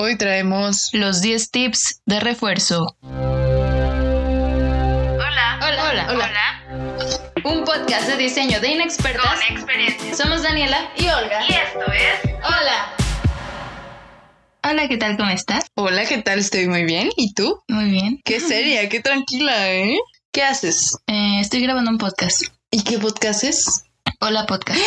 Hoy traemos los 10 tips de refuerzo. Hola. Hola, hola, Hola. Un podcast de diseño de inexpertas. Con experiencia. Somos Daniela y Olga. Y esto es Hola. Hola, ¿qué tal? ¿Cómo estás? Hola, ¿qué tal? Estoy muy bien. ¿Y tú? Muy bien. Qué seria, qué tranquila, ¿eh? ¿Qué haces? Eh, estoy grabando un podcast. ¿Y qué podcast es? Hola, podcast.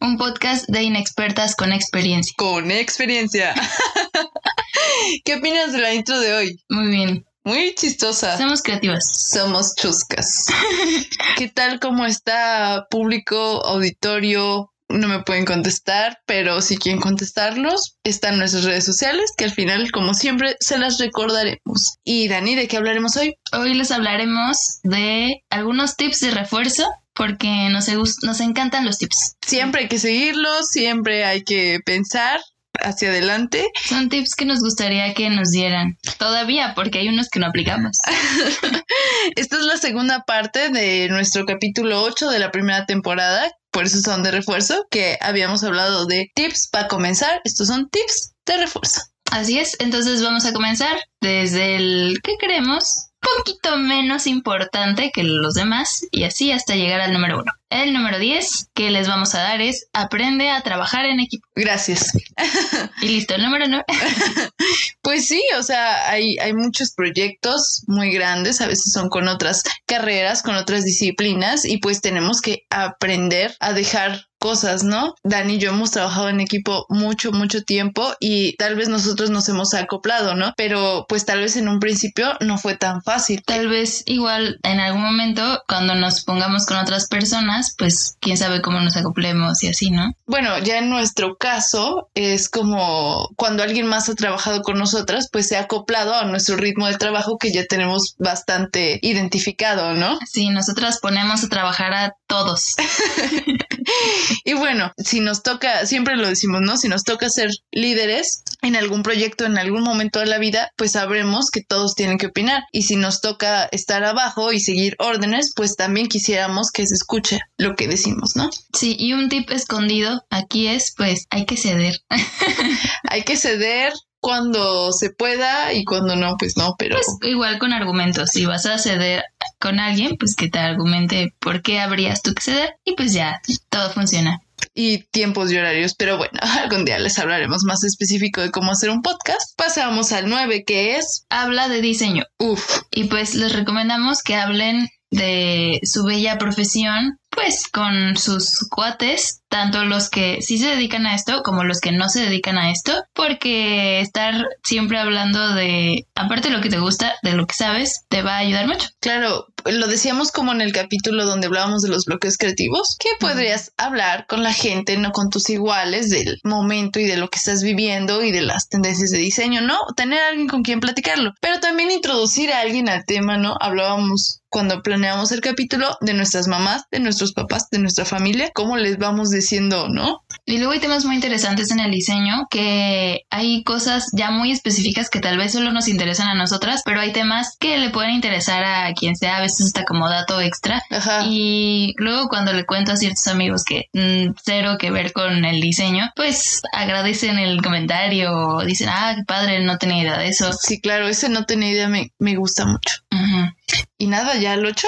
Un podcast de inexpertas con experiencia. Con experiencia. ¿Qué opinas de la intro de hoy? Muy bien. Muy chistosa. Somos creativas. Somos chuscas. ¿Qué tal? ¿Cómo está público, auditorio? No me pueden contestar, pero si quieren contestarlos, están nuestras redes sociales, que al final, como siempre, se las recordaremos. Y Dani, ¿de qué hablaremos hoy? Hoy les hablaremos de algunos tips de refuerzo porque nos, nos encantan los tips. Siempre hay que seguirlos, siempre hay que pensar hacia adelante. Son tips que nos gustaría que nos dieran. Todavía, porque hay unos que no aplicamos. Esta es la segunda parte de nuestro capítulo 8 de la primera temporada, por eso son de refuerzo, que habíamos hablado de tips para comenzar. Estos son tips de refuerzo. Así es, entonces vamos a comenzar desde el que creemos poquito menos importante que los demás y así hasta llegar al número uno. El número 10 que les vamos a dar es aprende a trabajar en equipo. Gracias. Y listo, el número 9. Pues sí, o sea, hay, hay muchos proyectos muy grandes, a veces son con otras carreras, con otras disciplinas y pues tenemos que aprender a dejar cosas, ¿no? Dani y yo hemos trabajado en equipo mucho, mucho tiempo y tal vez nosotros nos hemos acoplado, ¿no? Pero pues tal vez en un principio no fue tan fácil. Tal vez igual en algún momento cuando nos pongamos con otras personas, pues quién sabe cómo nos acoplemos y así, ¿no? Bueno, ya en nuestro caso es como cuando alguien más ha trabajado con nosotras, pues se ha acoplado a nuestro ritmo de trabajo que ya tenemos bastante identificado, ¿no? Sí, nosotras ponemos a trabajar a todos. Y bueno, si nos toca, siempre lo decimos, ¿no? Si nos toca ser líderes en algún proyecto, en algún momento de la vida, pues sabremos que todos tienen que opinar. Y si nos toca estar abajo y seguir órdenes, pues también quisiéramos que se escuche lo que decimos, ¿no? Sí, y un tip escondido aquí es, pues hay que ceder. Hay que ceder cuando se pueda y cuando no, pues no, pero... Pues igual con argumentos, si vas a ceder con alguien, pues que te argumente por qué habrías tú que ceder y pues ya, todo funciona. y tiempos y horarios, pero bueno, algún día les hablaremos más específico de cómo hacer un podcast. Pasamos al 9, que es, Habla de diseño uff, y pues les recomendamos que hablen de su bella profesión, pues con sus cuates, tanto los que sí se dedican a esto como los que no se dedican a esto, porque estar siempre hablando de, aparte de lo que te gusta, de lo que sabes, te va a ayudar mucho. claro, lo decíamos como en el capítulo donde hablábamos de los bloqueos creativos, que podrías hablar con la gente, no con tus iguales, del momento y de lo que estás viviendo y de las tendencias de diseño, ¿no? Tener a alguien con quien platicarlo, pero también introducir a alguien al tema, ¿no? Hablábamos cuando planeamos el capítulo de nuestras mamás, de nuestros papás, de nuestra familia, cómo les vamos diciendo, ¿no? Y luego hay temas muy interesantes en el diseño que hay cosas ya muy específicas que tal vez solo nos interesan a nosotras, pero hay temas que le pueden interesar a quien sea, a veces hasta como dato extra. Ajá. Y luego cuando le cuento a ciertos amigos que mm, cero que ver con el diseño, pues agradecen el comentario o dicen, ah, qué padre, no tenía idea de eso. Sí, claro, ese no tenía idea, me, me gusta mucho. Y nada, ya el 8.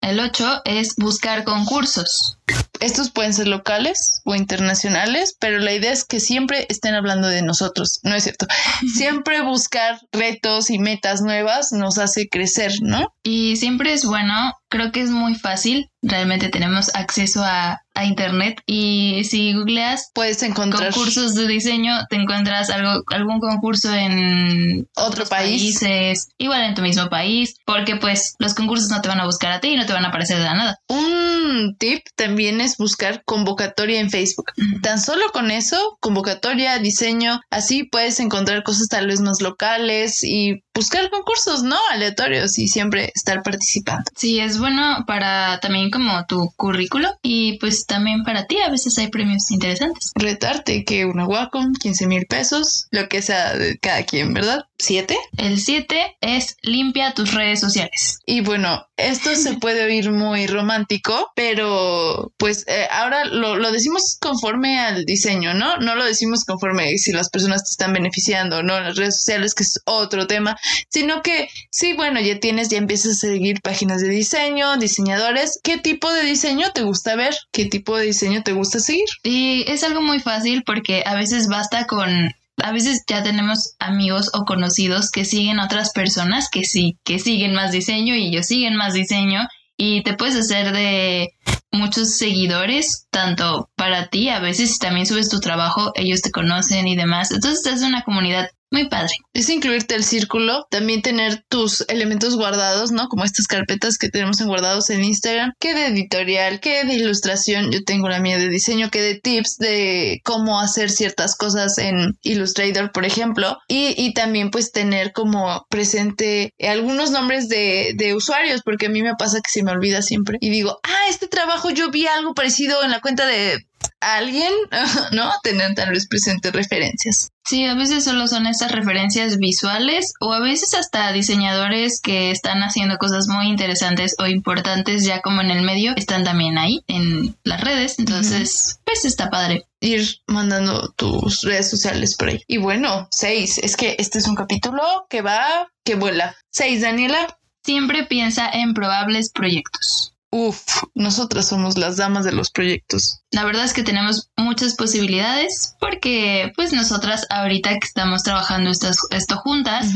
El 8 es buscar concursos. Estos pueden ser locales o internacionales, pero la idea es que siempre estén hablando de nosotros, ¿no es cierto? Siempre buscar retos y metas nuevas nos hace crecer, ¿no? Y siempre es bueno, creo que es muy fácil, realmente tenemos acceso a, a internet y si googleas Puedes encontrar concursos de diseño, te encuentras algo, algún concurso en otro país. países, igual en tu mismo país, porque pues los concursos no te van a buscar a ti y no te van a aparecer de la nada. Un tip también es buscar convocatoria en Facebook. Tan solo con eso, convocatoria, diseño, así puedes encontrar cosas tal vez más locales y buscar concursos, ¿no? Aleatorios y siempre estar participando. Sí, es bueno para también como tu currículo y pues también para ti a veces hay premios interesantes. Retarte que una Wacom, 15 mil pesos, lo que sea de cada quien, ¿verdad? ¿Siete? El 7 es limpia tus redes sociales. Y bueno, esto se puede oír muy romántico, pero pues eh, ahora lo, lo, decimos conforme al diseño, ¿no? No lo decimos conforme si las personas te están beneficiando, ¿no? Las redes sociales, que es otro tema, sino que sí, bueno, ya tienes, ya empiezas a seguir páginas de diseño, diseñadores. ¿Qué tipo de diseño te gusta ver? ¿Qué tipo de diseño te gusta seguir? Y es algo muy fácil porque a veces basta con a veces ya tenemos amigos o conocidos que siguen otras personas que sí, que siguen más diseño y ellos siguen más diseño y te puedes hacer de muchos seguidores, tanto para ti, a veces también subes tu trabajo, ellos te conocen y demás. Entonces es una comunidad muy padre. Es incluirte el círculo, también tener tus elementos guardados, ¿no? Como estas carpetas que tenemos en guardados en Instagram, que de editorial, que de ilustración, yo tengo la mía de diseño, que de tips de cómo hacer ciertas cosas en Illustrator, por ejemplo, y, y también pues tener como presente algunos nombres de, de usuarios, porque a mí me pasa que se me olvida siempre. Y digo, ah, este trabajo yo vi algo parecido en la cuenta de alguien, ¿no? Tener tal vez presentes referencias. Sí, a veces solo son estas referencias visuales o a veces hasta diseñadores que están haciendo cosas muy interesantes o importantes ya como en el medio están también ahí en las redes. Entonces, pues está padre. Ir mandando tus redes sociales por ahí. Y bueno, seis. Es que este es un capítulo que va, que vuela. Seis, Daniela. Siempre piensa en probables proyectos. Uf, nosotras somos las damas de los proyectos. La verdad es que tenemos muchas posibilidades porque pues nosotras ahorita que estamos trabajando esto juntas,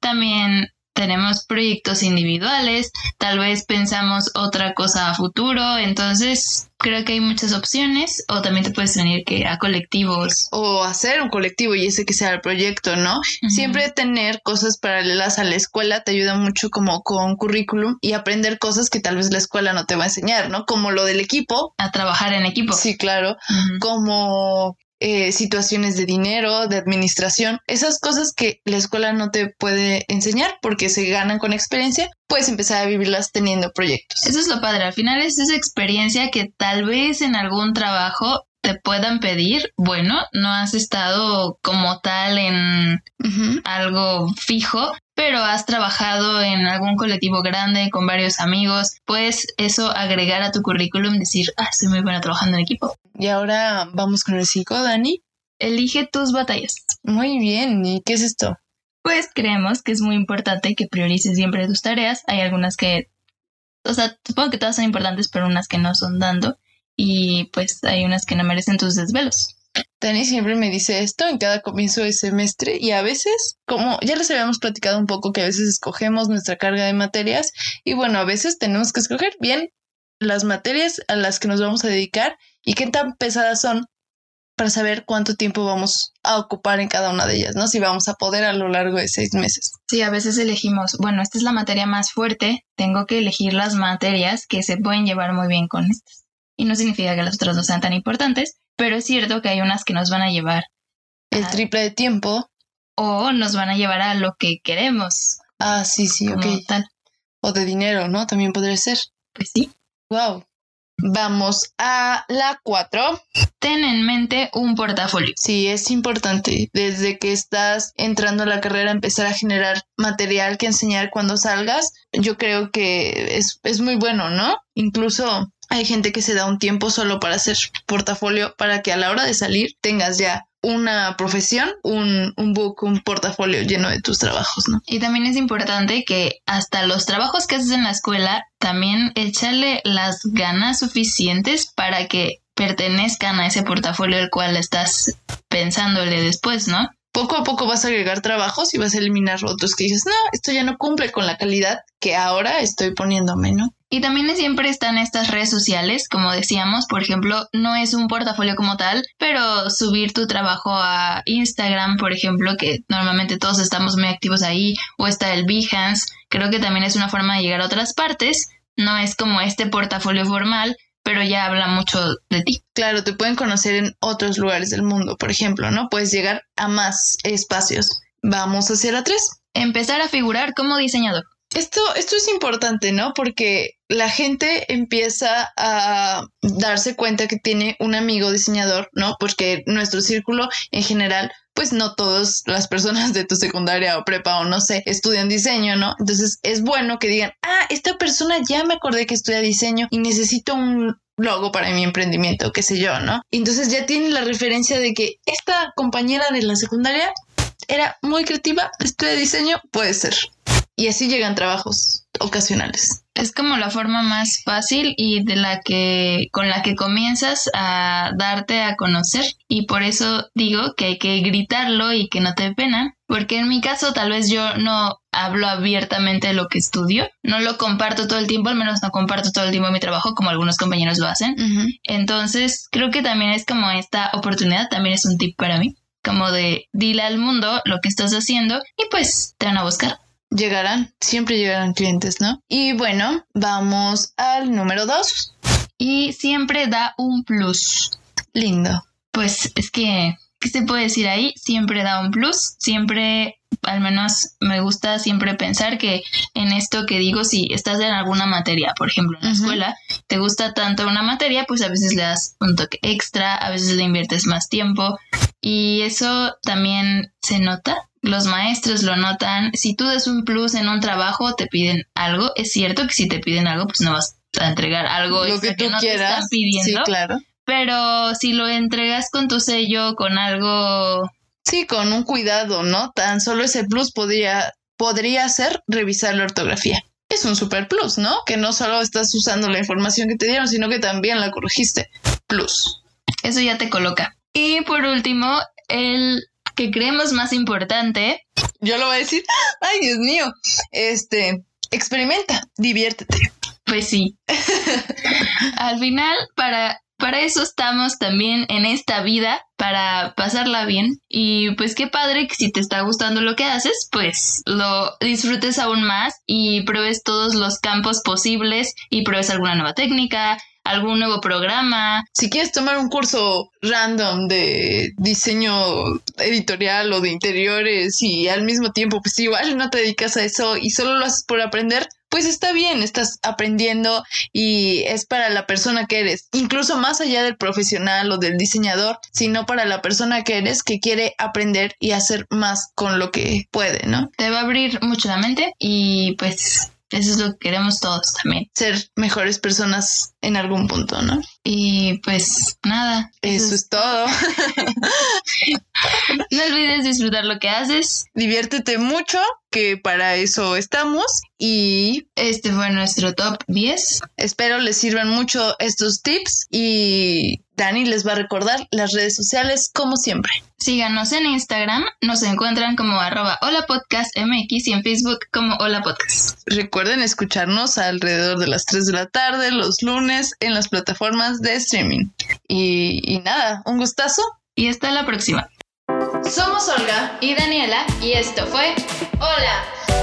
también tenemos proyectos individuales, tal vez pensamos otra cosa a futuro, entonces creo que hay muchas opciones o también te puedes venir que a colectivos o hacer un colectivo y ese que sea el proyecto, ¿no? Siempre tener cosas paralelas a la escuela te ayuda mucho como con currículum y aprender cosas que tal vez la escuela no te va a enseñar, ¿no? Como lo del equipo. A trabajar en equipo. Sí, claro. Como eh, situaciones de dinero, de administración, esas cosas que la escuela no te puede enseñar porque se ganan con experiencia, puedes empezar a vivirlas teniendo proyectos. Eso es lo padre, al final es esa experiencia que tal vez en algún trabajo te puedan pedir, bueno, no has estado como tal en algo fijo, pero has trabajado en algún colectivo grande con varios amigos, puedes eso agregar a tu currículum, decir, ah, soy muy buena trabajando en equipo. Y ahora vamos con el 5, Dani. Elige tus batallas. Muy bien, ¿y qué es esto? Pues creemos que es muy importante que priorices siempre tus tareas. Hay algunas que, o sea, supongo que todas son importantes, pero unas que no son dando. Y pues hay unas que no merecen tus desvelos. Dani siempre me dice esto en cada comienzo de semestre y a veces, como ya les habíamos platicado un poco, que a veces escogemos nuestra carga de materias y bueno, a veces tenemos que escoger bien las materias a las que nos vamos a dedicar y qué tan pesadas son para saber cuánto tiempo vamos a ocupar en cada una de ellas, ¿no? Si vamos a poder a lo largo de seis meses. Sí, a veces elegimos, bueno, esta es la materia más fuerte, tengo que elegir las materias que se pueden llevar muy bien con estas. Y no significa que las otras no sean tan importantes, pero es cierto que hay unas que nos van a llevar el triple de tiempo o nos van a llevar a lo que queremos. Ah, sí, sí, ok. Tal. O de dinero, ¿no? También podría ser. Pues sí. Wow. Vamos a la 4. Ten en mente un portafolio. Sí, es importante desde que estás entrando a la carrera empezar a generar material que enseñar cuando salgas. Yo creo que es, es muy bueno, ¿no? Incluso hay gente que se da un tiempo solo para hacer portafolio para que a la hora de salir tengas ya una profesión, un, un book, un portafolio lleno de tus trabajos, ¿no? Y también es importante que hasta los trabajos que haces en la escuela, también échale las ganas suficientes para que pertenezcan a ese portafolio el cual estás pensándole después, ¿no? Poco a poco vas a agregar trabajos y vas a eliminar otros que dices, no, esto ya no cumple con la calidad que ahora estoy poniéndome, ¿no? Y también siempre están estas redes sociales, como decíamos, por ejemplo, no es un portafolio como tal, pero subir tu trabajo a Instagram, por ejemplo, que normalmente todos estamos muy activos ahí, o está el Behance, creo que también es una forma de llegar a otras partes, no es como este portafolio formal, pero ya habla mucho de ti. Claro, te pueden conocer en otros lugares del mundo, por ejemplo, ¿no? Puedes llegar a más espacios. Vamos hacia la 3. empezar a figurar como diseñador. Esto, esto es importante, ¿no? Porque la gente empieza a darse cuenta que tiene un amigo diseñador, ¿no? Porque nuestro círculo en general, pues no todas las personas de tu secundaria o prepa o no sé, estudian diseño, ¿no? Entonces es bueno que digan, ah, esta persona ya me acordé que estudia diseño y necesito un logo para mi emprendimiento, qué sé yo, ¿no? Entonces ya tiene la referencia de que esta compañera de la secundaria era muy creativa, estudia diseño, puede ser. Y así llegan trabajos ocasionales. Es como la forma más fácil y de la que con la que comienzas a darte a conocer y por eso digo que hay que gritarlo y que no te pena, porque en mi caso tal vez yo no hablo abiertamente de lo que estudio, no lo comparto todo el tiempo, al menos no comparto todo el tiempo mi trabajo como algunos compañeros lo hacen. Entonces, creo que también es como esta oportunidad, también es un tip para mí, como de dile al mundo lo que estás haciendo y pues te van a buscar llegarán, siempre llegarán clientes, ¿no? Y bueno, vamos al número dos. Y siempre da un plus. Lindo. Pues es que, ¿qué se puede decir ahí? Siempre da un plus, siempre al menos me gusta siempre pensar que en esto que digo, si estás en alguna materia, por ejemplo, en la escuela, te gusta tanto una materia, pues a veces le das un toque extra, a veces le inviertes más tiempo y eso también se nota los maestros lo notan. Si tú das un plus en un trabajo, te piden algo. Es cierto que si te piden algo, pues no vas a entregar algo lo que, tú no quieras. te están pidiendo. Sí, claro. Pero si lo entregas con tu sello, con algo. Sí, con un cuidado, ¿no? Tan solo ese plus podría, podría ser revisar la ortografía. Es un super plus, ¿no? Que no solo estás usando la información que te dieron, sino que también la corregiste. Plus. Eso ya te coloca. Y por último, el que creemos más importante. Yo lo voy a decir, ay Dios mío, este, experimenta, diviértete. Pues sí. Al final, para, para eso estamos también en esta vida, para pasarla bien. Y pues qué padre que si te está gustando lo que haces, pues lo disfrutes aún más y pruebes todos los campos posibles y pruebes alguna nueva técnica, algún nuevo programa. Si quieres tomar un curso random de diseño editorial o de interiores y al mismo tiempo pues igual no te dedicas a eso y solo lo haces por aprender, pues está bien, estás aprendiendo y es para la persona que eres, incluso más allá del profesional o del diseñador, sino para la persona que eres que quiere aprender y hacer más con lo que puede, ¿no? Te va a abrir mucho la mente y pues eso es lo que queremos todos también. Ser mejores personas en algún punto, ¿no? Y pues nada. Eso, es todo. no olvides disfrutar lo que haces. Diviértete mucho, que para eso estamos. Y este fue nuestro top 10. Espero les sirvan mucho estos tips y Dani les va a recordar las redes sociales como siempre. Síganos en Instagram, nos encuentran como arroba hola podcast MX y en Facebook como hola podcast. Recuerden escucharnos alrededor de las 3 de la tarde los lunes en las plataformas de streaming. Y, y nada, un gustazo. Y hasta la próxima. Somos Olga y Daniela y esto fue Hola